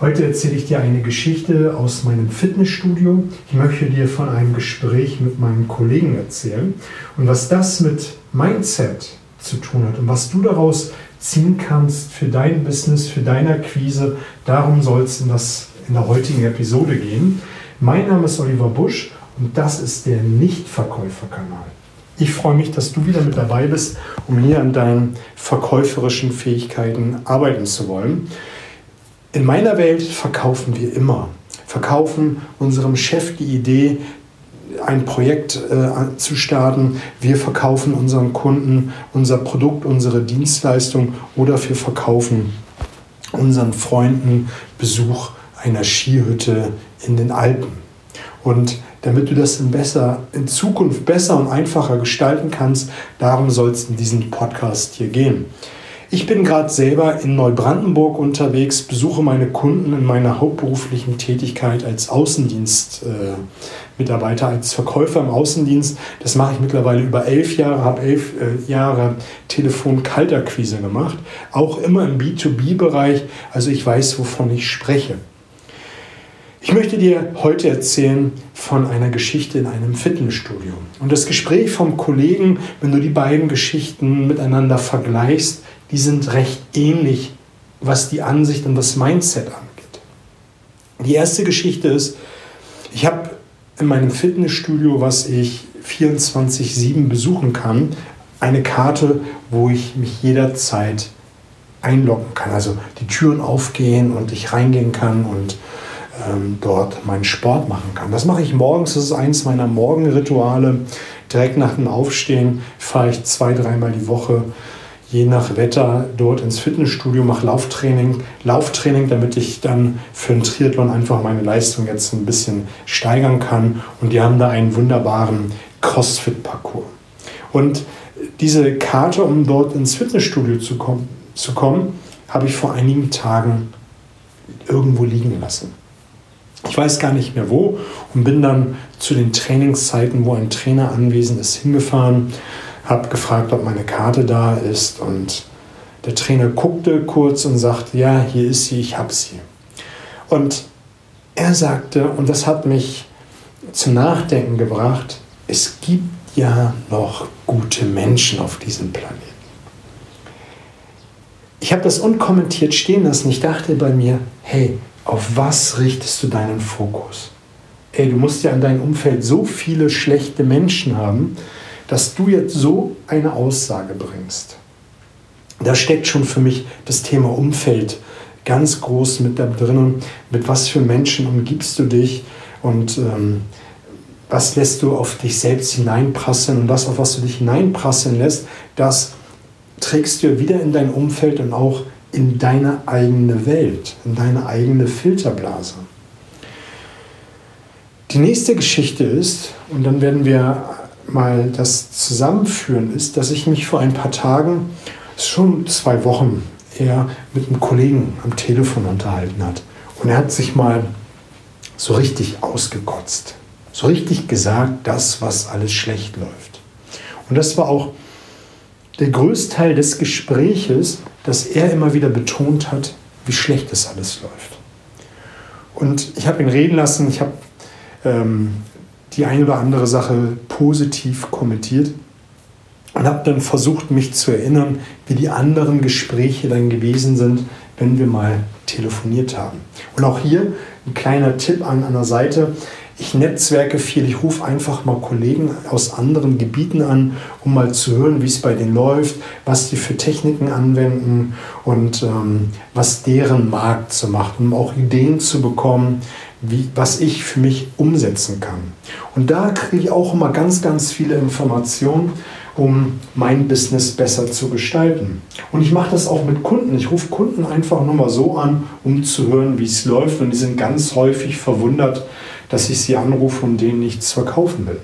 Heute erzähle ich dir eine Geschichte aus meinem Fitnessstudio. Ich möchte dir von einem Gespräch mit meinem Kollegen erzählen und was das mit Mindset zu tun hat und was du daraus ziehen kannst für dein Business, für deine Akquise. Darum soll es in, das, in der heutigen Episode gehen. Mein Name ist Oliver Busch und das ist der Nichtverkäuferkanal. Ich freue mich, dass du wieder mit dabei bist, um hier an deinen verkäuferischen Fähigkeiten arbeiten zu wollen. In meiner Welt verkaufen wir immer. Verkaufen unserem Chef die Idee, ein Projekt äh, zu starten. Wir verkaufen unseren Kunden unser Produkt, unsere Dienstleistung oder wir verkaufen unseren Freunden Besuch einer Skihütte in den Alpen. Und damit du das in, besser, in Zukunft besser und einfacher gestalten kannst, darum soll es in diesem Podcast hier gehen. Ich bin gerade selber in Neubrandenburg unterwegs, besuche meine Kunden in meiner hauptberuflichen Tätigkeit als Außendienstmitarbeiter, äh, als Verkäufer im Außendienst. Das mache ich mittlerweile über elf Jahre, habe elf äh, Jahre Telefon-Kaltakquise gemacht, auch immer im B2B-Bereich. Also ich weiß, wovon ich spreche. Ich möchte dir heute erzählen von einer Geschichte in einem Fitnessstudio. Und das Gespräch vom Kollegen, wenn du die beiden Geschichten miteinander vergleichst, die sind recht ähnlich, was die Ansicht und das Mindset angeht. Die erste Geschichte ist, ich habe in meinem Fitnessstudio, was ich 24-7 besuchen kann, eine Karte, wo ich mich jederzeit einloggen kann. Also die Türen aufgehen und ich reingehen kann und ähm, dort meinen Sport machen kann. Das mache ich morgens, das ist eins meiner Morgenrituale. Direkt nach dem Aufstehen fahre ich zwei, dreimal die Woche je nach Wetter dort ins Fitnessstudio, mache Lauftraining, Lauftraining, damit ich dann für einen Triathlon einfach meine Leistung jetzt ein bisschen steigern kann. Und die haben da einen wunderbaren CrossFit-Parcours. Und diese Karte, um dort ins Fitnessstudio zu kommen, zu kommen, habe ich vor einigen Tagen irgendwo liegen lassen. Ich weiß gar nicht mehr wo und bin dann zu den Trainingszeiten, wo ein Trainer anwesend ist, hingefahren habe gefragt, ob meine Karte da ist und der Trainer guckte kurz und sagte, ja, hier ist sie, ich habe sie. Und er sagte, und das hat mich zum Nachdenken gebracht, es gibt ja noch gute Menschen auf diesem Planeten. Ich habe das unkommentiert stehen lassen. Ich dachte bei mir, hey, auf was richtest du deinen Fokus? Ey, du musst ja in deinem Umfeld so viele schlechte Menschen haben, dass du jetzt so eine Aussage bringst. Da steckt schon für mich das Thema Umfeld ganz groß mit da drin. Mit was für Menschen umgibst du dich und ähm, was lässt du auf dich selbst hineinprasseln und das, auf was du dich hineinprasseln lässt, das trägst du wieder in dein Umfeld und auch in deine eigene Welt, in deine eigene Filterblase. Die nächste Geschichte ist, und dann werden wir mal das Zusammenführen ist, dass ich mich vor ein paar Tagen, schon zwei Wochen, eher mit einem Kollegen am Telefon unterhalten hat. Und er hat sich mal so richtig ausgekotzt. So richtig gesagt, das, was alles schlecht läuft. Und das war auch der größte Teil des Gespräches, dass er immer wieder betont hat, wie schlecht das alles läuft. Und ich habe ihn reden lassen, ich habe ähm, die eine oder andere Sache positiv kommentiert und habe dann versucht, mich zu erinnern, wie die anderen Gespräche dann gewesen sind, wenn wir mal telefoniert haben. Und auch hier ein kleiner Tipp an, der Seite. Ich netzwerke viel, ich rufe einfach mal Kollegen aus anderen Gebieten an, um mal zu hören, wie es bei denen läuft, was die für Techniken anwenden und ähm, was deren Markt so macht, um auch Ideen zu bekommen, wie, was ich für mich umsetzen kann. Und da kriege ich auch immer ganz, ganz viele Informationen, um mein Business besser zu gestalten. Und ich mache das auch mit Kunden. Ich rufe Kunden einfach nur mal so an, um zu hören, wie es läuft. Und die sind ganz häufig verwundert, dass ich sie anrufe und denen nichts verkaufen will.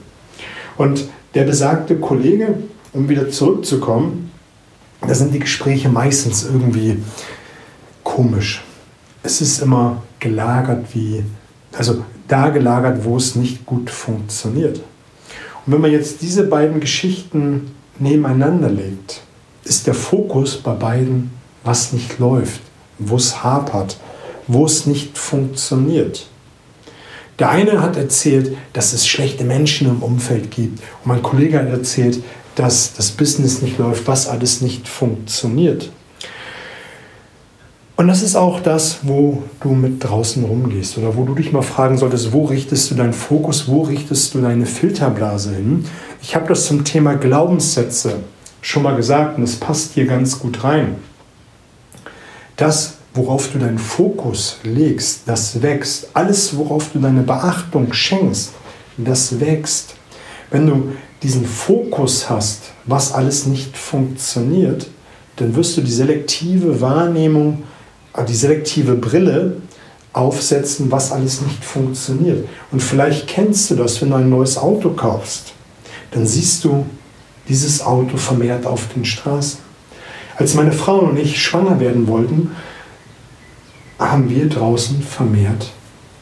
Und der besagte Kollege, um wieder zurückzukommen, da sind die Gespräche meistens irgendwie komisch. Es ist immer gelagert wie also da gelagert, wo es nicht gut funktioniert. Und wenn man jetzt diese beiden Geschichten nebeneinander legt, ist der Fokus bei beiden, was nicht läuft, wo es hapert, wo es nicht funktioniert. Der eine hat erzählt, dass es schlechte Menschen im Umfeld gibt. Und mein Kollege hat erzählt, dass das Business nicht läuft, was alles nicht funktioniert. Und das ist auch das, wo du mit draußen rumgehst oder wo du dich mal fragen solltest, wo richtest du deinen Fokus, wo richtest du deine Filterblase hin. Ich habe das zum Thema Glaubenssätze schon mal gesagt und es passt hier ganz gut rein. Das, worauf du deinen Fokus legst, das wächst. Alles, worauf du deine Beachtung schenkst, das wächst. Wenn du diesen Fokus hast, was alles nicht funktioniert, dann wirst du die selektive Wahrnehmung die selektive Brille aufsetzen, was alles nicht funktioniert. Und vielleicht kennst du das, wenn du ein neues Auto kaufst. Dann siehst du dieses Auto vermehrt auf den Straßen. Als meine Frau und ich schwanger werden wollten, haben wir draußen vermehrt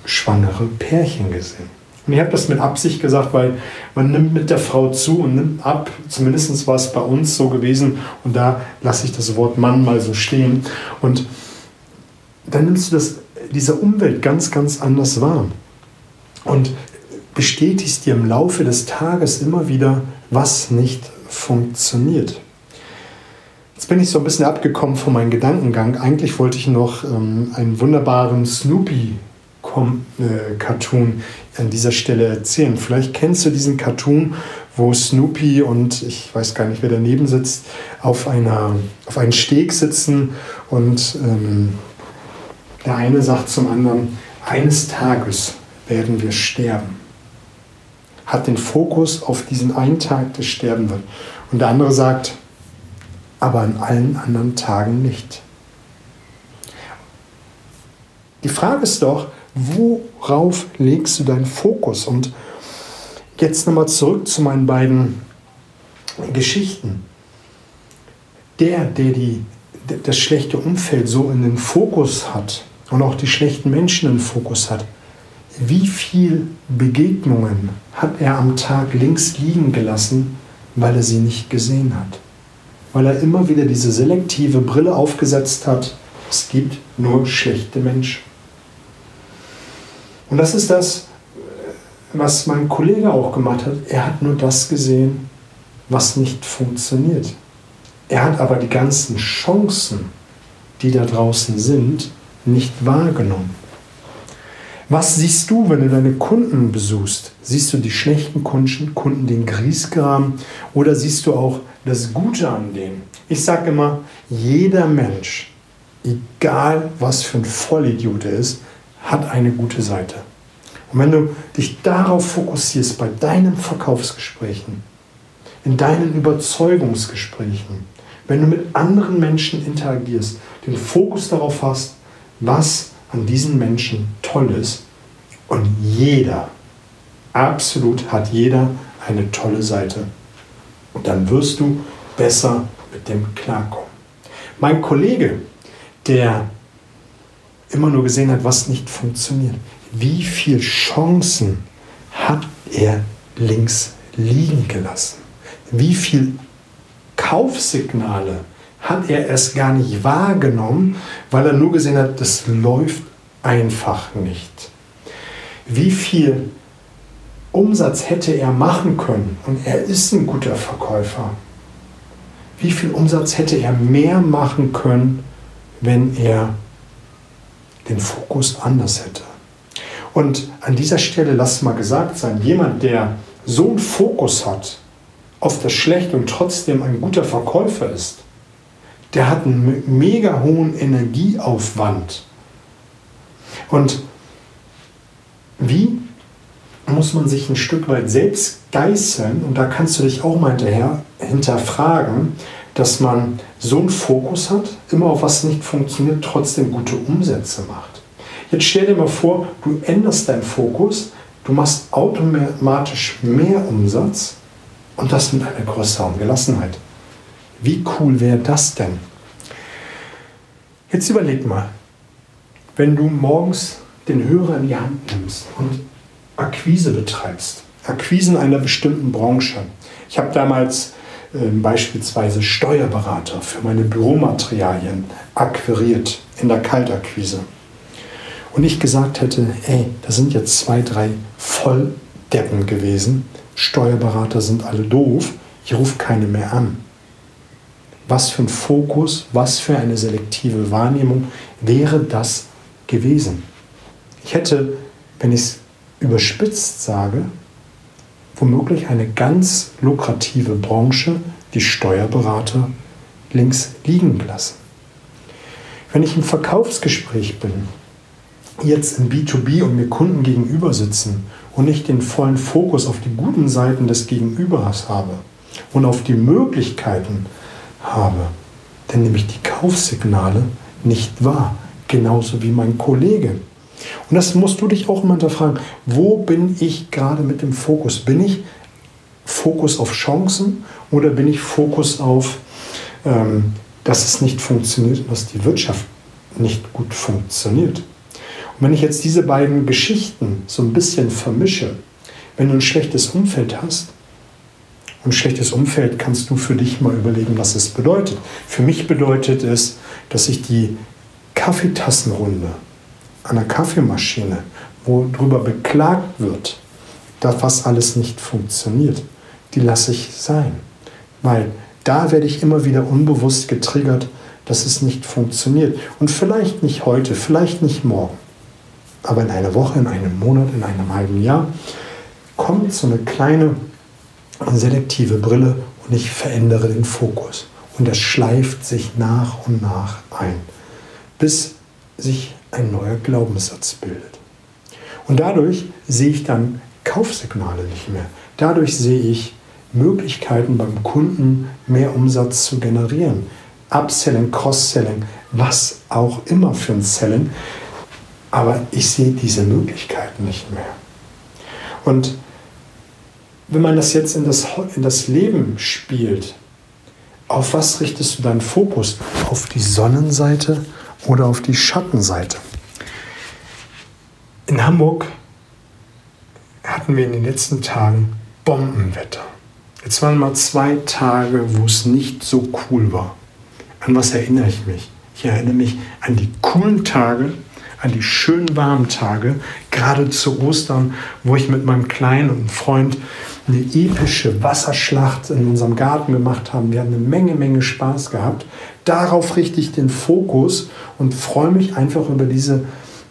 schwangere Pärchen gesehen. Und ich habe das mit Absicht gesagt, weil man nimmt mit der Frau zu und nimmt ab. Zumindest war es bei uns so gewesen. Und da lasse ich das Wort Mann mal so stehen. Und dann nimmst du das, diese Umwelt ganz, ganz anders wahr. Und bestätigst dir im Laufe des Tages immer wieder, was nicht funktioniert. Jetzt bin ich so ein bisschen abgekommen von meinem Gedankengang. Eigentlich wollte ich noch ähm, einen wunderbaren Snoopy-Cartoon äh, an dieser Stelle erzählen. Vielleicht kennst du diesen Cartoon, wo Snoopy und ich weiß gar nicht, wer daneben sitzt, auf, einer, auf einen Steg sitzen und ähm, der eine sagt zum anderen, eines Tages werden wir sterben. Hat den Fokus auf diesen einen Tag des Sterben wird. Und der andere sagt, aber an allen anderen Tagen nicht. Die Frage ist doch, worauf legst du deinen Fokus? Und jetzt nochmal zurück zu meinen beiden Geschichten. Der, der die, das schlechte Umfeld so in den Fokus hat, und auch die schlechten Menschen im Fokus hat. Wie viele Begegnungen hat er am Tag links liegen gelassen, weil er sie nicht gesehen hat? Weil er immer wieder diese selektive Brille aufgesetzt hat, es gibt nur schlechte Menschen. Und das ist das, was mein Kollege auch gemacht hat. Er hat nur das gesehen, was nicht funktioniert. Er hat aber die ganzen Chancen, die da draußen sind, nicht wahrgenommen. Was siehst du, wenn du deine Kunden besuchst? Siehst du die schlechten Kunden, Kunden den Griesgram oder siehst du auch das Gute an denen? Ich sage immer, jeder Mensch, egal was für ein Vollidiot er ist, hat eine gute Seite. Und wenn du dich darauf fokussierst bei deinen Verkaufsgesprächen, in deinen Überzeugungsgesprächen, wenn du mit anderen Menschen interagierst, den Fokus darauf hast, was an diesen Menschen toll ist. Und jeder, absolut hat jeder eine tolle Seite. Und dann wirst du besser mit dem klarkommen. Mein Kollege, der immer nur gesehen hat, was nicht funktioniert, wie viele Chancen hat er links liegen gelassen? Wie viele Kaufsignale hat er es gar nicht wahrgenommen, weil er nur gesehen hat, das läuft einfach nicht. Wie viel Umsatz hätte er machen können? Und er ist ein guter Verkäufer. Wie viel Umsatz hätte er mehr machen können, wenn er den Fokus anders hätte? Und an dieser Stelle lass mal gesagt sein, jemand, der so einen Fokus hat auf das Schlechte und trotzdem ein guter Verkäufer ist, der hat einen mega hohen Energieaufwand. Und wie muss man sich ein Stück weit selbst geißeln, und da kannst du dich auch mal hinterher hinterfragen, dass man so einen Fokus hat, immer auf was nicht funktioniert, trotzdem gute Umsätze macht. Jetzt stell dir mal vor, du änderst deinen Fokus, du machst automatisch mehr Umsatz und das mit einer größeren Gelassenheit. Wie cool wäre das denn? Jetzt überleg mal, wenn du morgens den Hörer in die Hand nimmst und Akquise betreibst, Akquisen einer bestimmten Branche. Ich habe damals äh, beispielsweise Steuerberater für meine Büromaterialien akquiriert in der Kaltakquise. und ich gesagt hätte, ey, das sind jetzt zwei, drei Volldeppen gewesen, Steuerberater sind alle doof, ich rufe keine mehr an. Was für ein Fokus, was für eine selektive Wahrnehmung wäre das gewesen? Ich hätte, wenn ich es überspitzt sage, womöglich eine ganz lukrative Branche, die Steuerberater, links liegen gelassen. Wenn ich im Verkaufsgespräch bin, jetzt im B2B und mir Kunden gegenüber sitzen und nicht den vollen Fokus auf die guten Seiten des Gegenübers habe und auf die Möglichkeiten habe, nehme ich die Kaufsignale nicht wahr, genauso wie mein Kollege. Und das musst du dich auch immer hinterfragen. Wo bin ich gerade mit dem Fokus? Bin ich Fokus auf Chancen oder bin ich Fokus auf, ähm, dass es nicht funktioniert und dass die Wirtschaft nicht gut funktioniert? Und wenn ich jetzt diese beiden Geschichten so ein bisschen vermische, wenn du ein schlechtes Umfeld hast, und schlechtes Umfeld kannst du für dich mal überlegen, was es bedeutet. Für mich bedeutet es, dass ich die Kaffeetassenrunde an der Kaffeemaschine, wo darüber beklagt wird, dass was alles nicht funktioniert, die lasse ich sein. Weil da werde ich immer wieder unbewusst getriggert, dass es nicht funktioniert. Und vielleicht nicht heute, vielleicht nicht morgen. Aber in einer Woche, in einem Monat, in einem halben Jahr kommt so eine kleine selektive Brille und ich verändere den Fokus. Und das schleift sich nach und nach ein, bis sich ein neuer Glaubenssatz bildet. Und dadurch sehe ich dann Kaufsignale nicht mehr. Dadurch sehe ich Möglichkeiten beim Kunden, mehr Umsatz zu generieren. Upselling, Cross-Selling, was auch immer für ein Selling. Aber ich sehe diese Möglichkeiten nicht mehr. Und wenn man das jetzt in das, in das Leben spielt, auf was richtest du deinen Fokus? Auf die Sonnenseite oder auf die Schattenseite? In Hamburg hatten wir in den letzten Tagen Bombenwetter. Jetzt waren mal zwei Tage, wo es nicht so cool war. An was erinnere ich mich? Ich erinnere mich an die coolen Tage, an die schönen warmen Tage, gerade zu Ostern, wo ich mit meinem kleinen Freund eine epische Wasserschlacht in unserem Garten gemacht haben. Wir haben eine Menge, Menge Spaß gehabt. Darauf richte ich den Fokus und freue mich einfach über diese,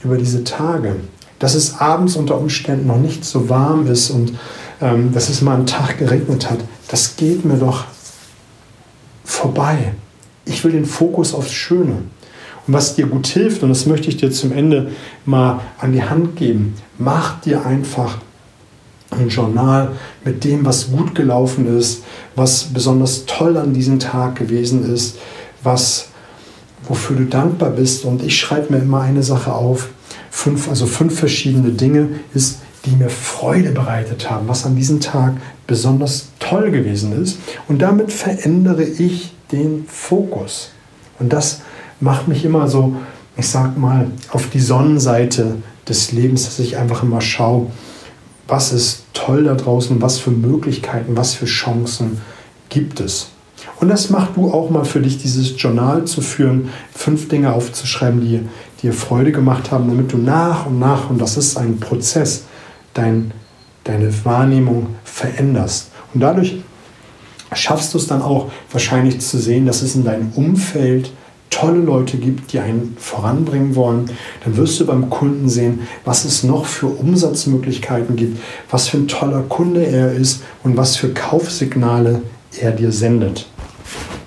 über diese Tage. Dass es abends unter Umständen noch nicht so warm ist und ähm, dass es mal einen Tag geregnet hat, das geht mir doch vorbei. Ich will den Fokus aufs Schöne. Und was dir gut hilft, und das möchte ich dir zum Ende mal an die Hand geben, mach dir einfach ein Journal mit dem, was gut gelaufen ist, was besonders toll an diesem Tag gewesen ist, was, wofür du dankbar bist. Und ich schreibe mir immer eine Sache auf, fünf, also fünf verschiedene Dinge ist, die mir Freude bereitet haben, was an diesem Tag besonders toll gewesen ist. Und damit verändere ich den Fokus. Und das macht mich immer so, ich sag mal, auf die Sonnenseite des Lebens, dass ich einfach immer schaue, was ist toll da draußen, was für Möglichkeiten, was für Chancen gibt es. Und das mach du auch mal für dich, dieses Journal zu führen, fünf Dinge aufzuschreiben, die dir Freude gemacht haben, damit du nach und nach, und das ist ein Prozess, dein, deine Wahrnehmung veränderst. Und dadurch schaffst du es dann auch wahrscheinlich zu sehen, dass es in deinem Umfeld tolle Leute gibt, die einen voranbringen wollen, dann wirst du beim Kunden sehen, was es noch für Umsatzmöglichkeiten gibt, was für ein toller Kunde er ist und was für Kaufsignale er dir sendet.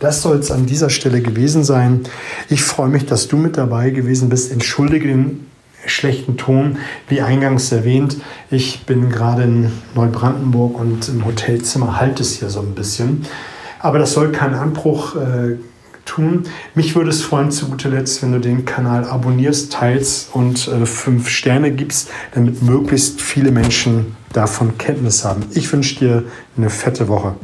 Das soll es an dieser Stelle gewesen sein. Ich freue mich, dass du mit dabei gewesen bist. Entschuldige den schlechten Ton, wie eingangs erwähnt. Ich bin gerade in Neubrandenburg und im Hotelzimmer halt es hier so ein bisschen. Aber das soll kein Anbruch äh, tun. Mich würde es freuen, zu guter Letzt, wenn du den Kanal abonnierst, teilst und äh, fünf Sterne gibst, damit möglichst viele Menschen davon Kenntnis haben. Ich wünsche dir eine fette Woche.